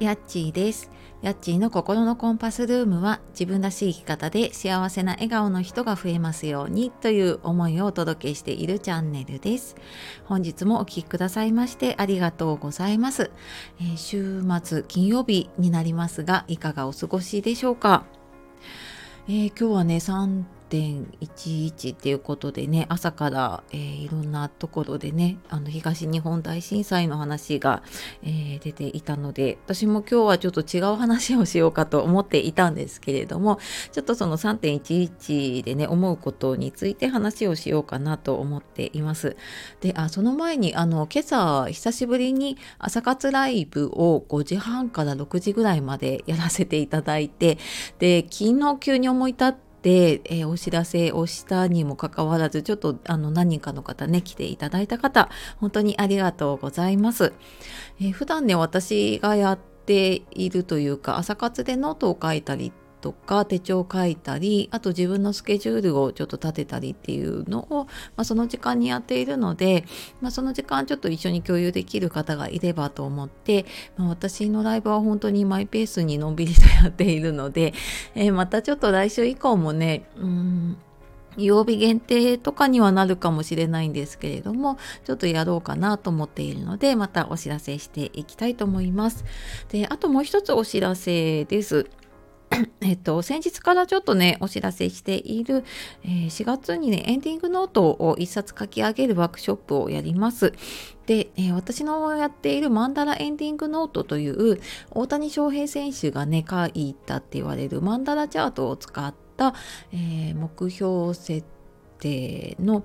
やっちーです。やっちーの心のコンパスルームは自分らしい生き方で幸せな笑顔の人が増えますようにという思いをお届けしているチャンネルです。本日もお聴きくださいましてありがとうございます、えー、週末金曜日になりますがいかがお過ごしでしょうか、えー、今日はね11っていうことでね朝から、えー、いろんなところでねあの東日本大震災の話が、えー、出ていたので私も今日はちょっと違う話をしようかと思っていたんですけれどもちょっとその3.11でね思うことについて話をしようかなと思っています。であその前にあの今朝久しぶりに朝活ライブを5時半から6時ぐらいまでやらせていただいてで昨日急に思い立ってで、えー、お知らせをしたにもかかわらずちょっとあの何人かの方ね来ていただいた方本当にありがとうございます、えー、普段ね私がやっているというか朝活でノートを書いたりとか手帳を書いたりあと自分のスケジュールをちょっと立てたりっていうのを、まあ、その時間にやっているので、まあ、その時間ちょっと一緒に共有できる方がいればと思って、まあ、私のライブは本当にマイペースにのんびりとやっているので、えー、またちょっと来週以降もねうん曜日限定とかにはなるかもしれないんですけれどもちょっとやろうかなと思っているのでまたお知らせしていきたいと思います。であともう一つお知らせです。えっと、先日からちょっとね、お知らせしている、えー、4月にね、エンディングノートを一冊書き上げるワークショップをやります。で、えー、私のやっているマンダラエンディングノートという大谷翔平選手がね、書いたって言われるマンダラチャートを使った、えー、目標設定の、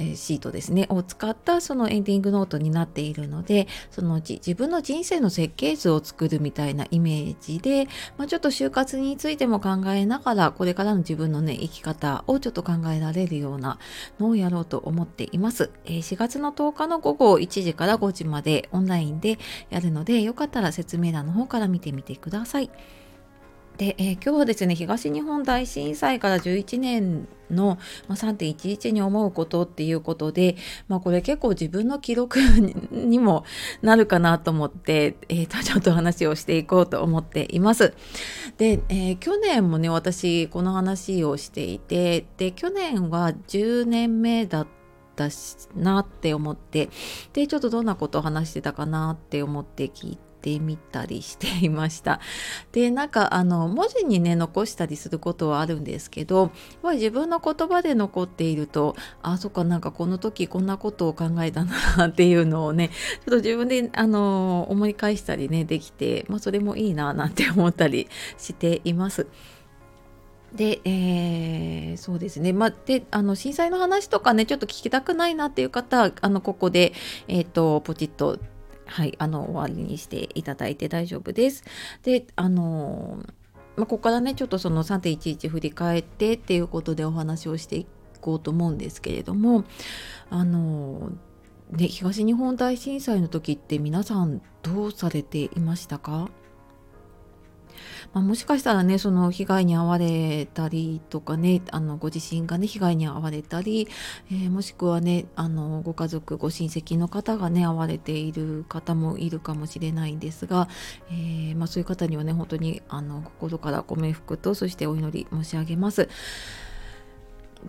えシートですねを使ったそのエンディングノートになっているのでそのうち自分の人生の設計図を作るみたいなイメージで、まあ、ちょっと就活についても考えながらこれからの自分のね生き方をちょっと考えられるようなのをやろうと思っています、え、4月の10日の午後1時から5時までオンラインでやるのでよかったら説明欄の方から見てみてください。で、えー、今日はですね東日本大震災から11年の、まあ、3.11に思うことっていうことで、まあ、これ結構自分の記録にもなるかなと思って、えー、とちょっと話をしていこうと思っています。で、えー、去年もね私この話をしていてで去年は10年目だったなって思ってでちょっとどんなことを話してたかなって思って聞いて。てみたりしていました。でなんかあの文字にね残したりすることはあるんですけど自分の言葉で残っているとあそっかなんかこの時こんなことを考えたなっていうのをね ちょっと自分であの思い返したりねできて、まあ、それもいいななんて思ったりしています。で、えー、そうですね。まあ、で、あの、震災の話とかね、ちょっと聞きたくないなっていう方は、あの、ここで、えっ、ー、と、ポチッとはい、あの終わりにしていただいて大丈夫です。で、あのまあ、ここからねちょっとその3.11振り返ってっていうことでお話をしていこうと思うんですけれどもあのね東日本大震災の時って皆さんどうされていましたか？まあ、もしかしたらねその被害に遭われたりとかねあのご自身がね被害に遭われたり、えー、もしくはねあのご家族ご親戚の方がね遭われている方もいるかもしれないんですが、えー、まあ、そういう方にはね本当にあの心からご冥福とそしてお祈り申し上げます。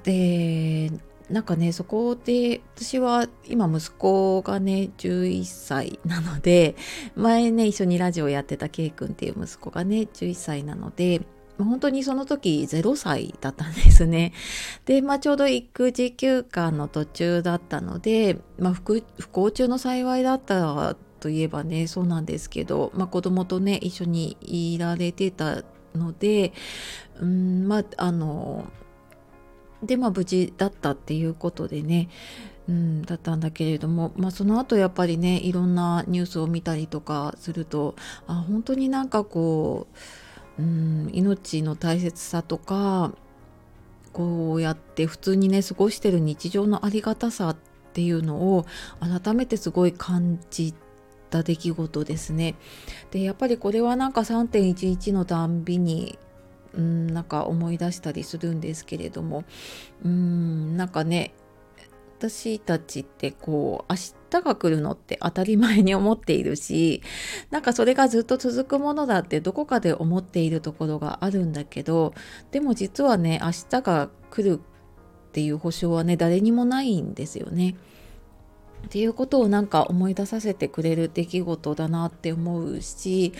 でなんかねそこで私は今息子がね11歳なので前ね一緒にラジオやってた K 君っていう息子がね11歳なので本当にその時0歳だったんですね。で、まあ、ちょうど育児休暇の途中だったので、まあ、不幸中の幸いだったといえばねそうなんですけど、まあ、子供とね一緒にいられてたのでうんまああのでまあ無事だったっていうことでねうん、だったんだけれども、まあ、その後やっぱりねいろんなニュースを見たりとかするとあ本当になんかこう、うん、命の大切さとかこうやって普通にね過ごしてる日常のありがたさっていうのを改めてすごい感じた出来事ですね。でやっぱりこれはなんか3.11のたんびにうんなんか思い出したりするんですけれどもうんなんかね私たちってこう明日が来るのって当たり前に思っているしなんかそれがずっと続くものだってどこかで思っているところがあるんだけどでも実はね明日が来るっていう保証はね誰にもないんですよね。っていうことをなんか思い出させてくれる出来事だなって思うし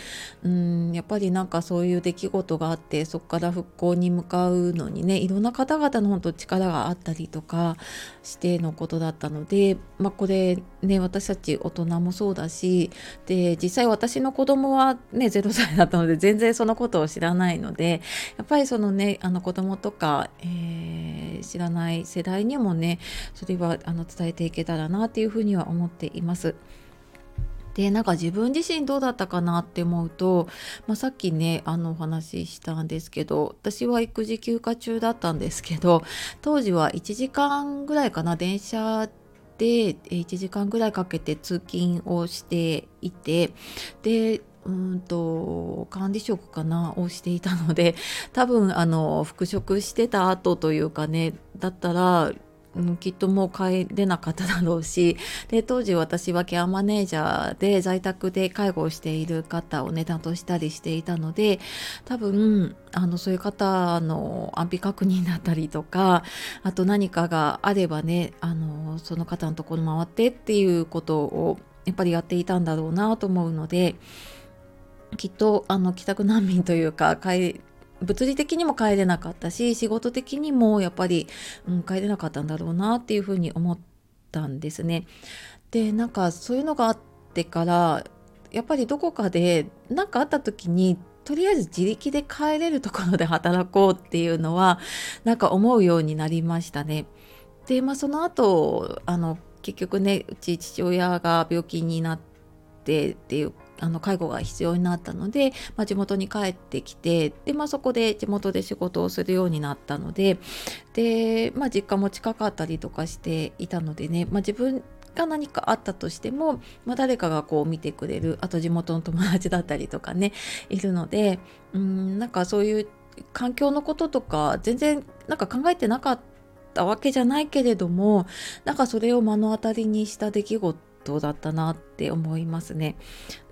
うんやっぱりなんかそういう出来事があってそこから復興に向かうのにねいろんな方々の本当力があったりとかしてのことだったので、まあ、これね私たち大人もそうだしで実際私の子供はね0歳だったので全然そのことを知らないのでやっぱりそのねあの子供とか、えー、知らない世代にもねそれはあの伝えていけたらなっていうふうには思っています。でなんか自分自身どうだったかなって思うと、まあ、さっきねあのお話ししたんですけど私は育児休暇中だったんですけど当時は1時間ぐらいかな電車で1時間ぐらいかけて通勤をしていてでうんと管理職かなをしていたので 多分あの復職してた後というかねだったらうん、きっともう帰れなかっただろうし で当時私はケアマネージャーで在宅で介護をしている方をね担当したりしていたので多分あのそういう方の安否確認だったりとかあと何かがあればねあのその方のところ回ってっていうことをやっぱりやっていたんだろうなと思うのできっとあの帰宅難民というか物理的にも帰れなかったし仕事的にもやっぱり、うん、帰れなかったんだろうなっていうふうに思ったんですね。でなんかそういうのがあってからやっぱりどこかで何かあった時にとりあえず自力で帰れるところで働こうっていうのはなんか思うようになりましたね。でまあその後あの結局ねうち父親が病気になってっていうあの介護が必要になったので、まあ、地元に帰ってきてで、まあ、そこで地元で仕事をするようになったのでで、まあ、実家も近かったりとかしていたのでね、まあ、自分が何かあったとしても、まあ、誰かがこう見てくれるあと地元の友達だったりとかねいるのでうんなんかそういう環境のこととか全然なんか考えてなかったわけじゃないけれどもなんかそれを目の当たりにした出来事トだったなって思いますね。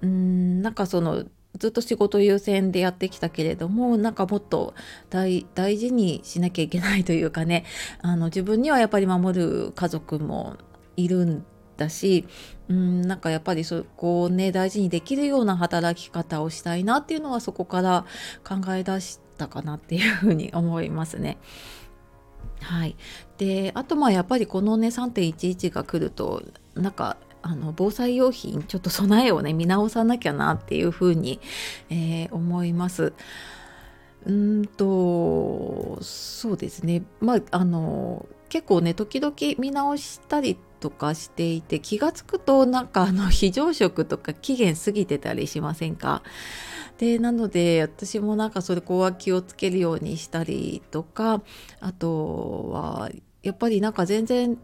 うんなんかそのずっと仕事優先でやってきたけれどもなんかもっと大事にしなきゃいけないというかねあの自分にはやっぱり守る家族もいるんだしうんなんかやっぱりそこをね大事にできるような働き方をしたいなっていうのはそこから考え出したかなっていうふうに思いますね。はい、であとまあやっぱりこのね3.11が来るとなんかあの防災用品ちょっと備えをね見直さなきゃなっていうふうに、えー、思います。うんとそうですねまああの結構ね時々見直したりとかしていて気が付くとなんかあの 非常食とか期限過ぎてたりしませんか？でなので私もなんかそれこは気をつけるようにしたりとかあとはやっぱりなんか全然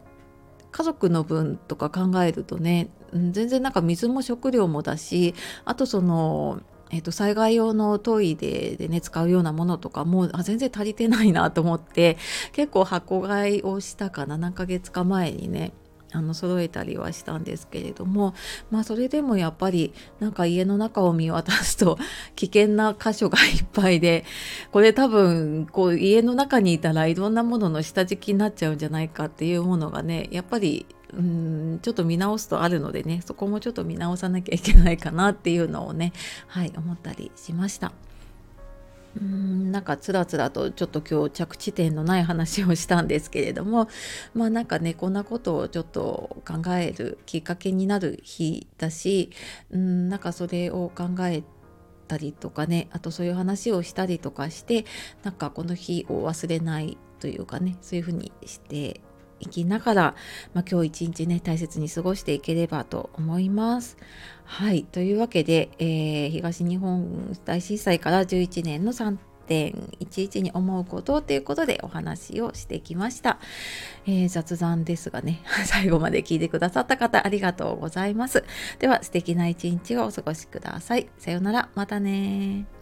家族の分とか考えるとね、うん、全然なんか水も食料もだしあとそのえー、と災害用のトイレでね使うようなものとかもあ全然足りてないなと思って結構箱買いをしたかな。何ヶ月か前にね。あの揃えたりはしたんですけれどもまあそれでもやっぱりなんか家の中を見渡すと 危険な箇所がいっぱいでこれ多分こう家の中にいたらいろんなものの下敷きになっちゃうんじゃないかっていうものがねやっぱりうんちょっと見直すとあるのでねそこもちょっと見直さなきゃいけないかなっていうのをねはい思ったりしました。うんなんかつらつらとちょっと今日着地点のない話をしたんですけれども まあなんかねこんなことをちょっと考えるきっかけになる日だしうんなんかそれを考えたりとかねあとそういう話をしたりとかしてなんかこの日を忘れないというかねそういうふうにしていきながら、まあ、今日一日ね大切に過ごしていければと思います。はい。というわけで、えー、東日本大震災から11年の3.11に思うことということでお話をしてきました、えー、雑談ですがね 最後まで聞いてくださった方ありがとうございます。では素敵な一日をお過ごしください。さようなら。またね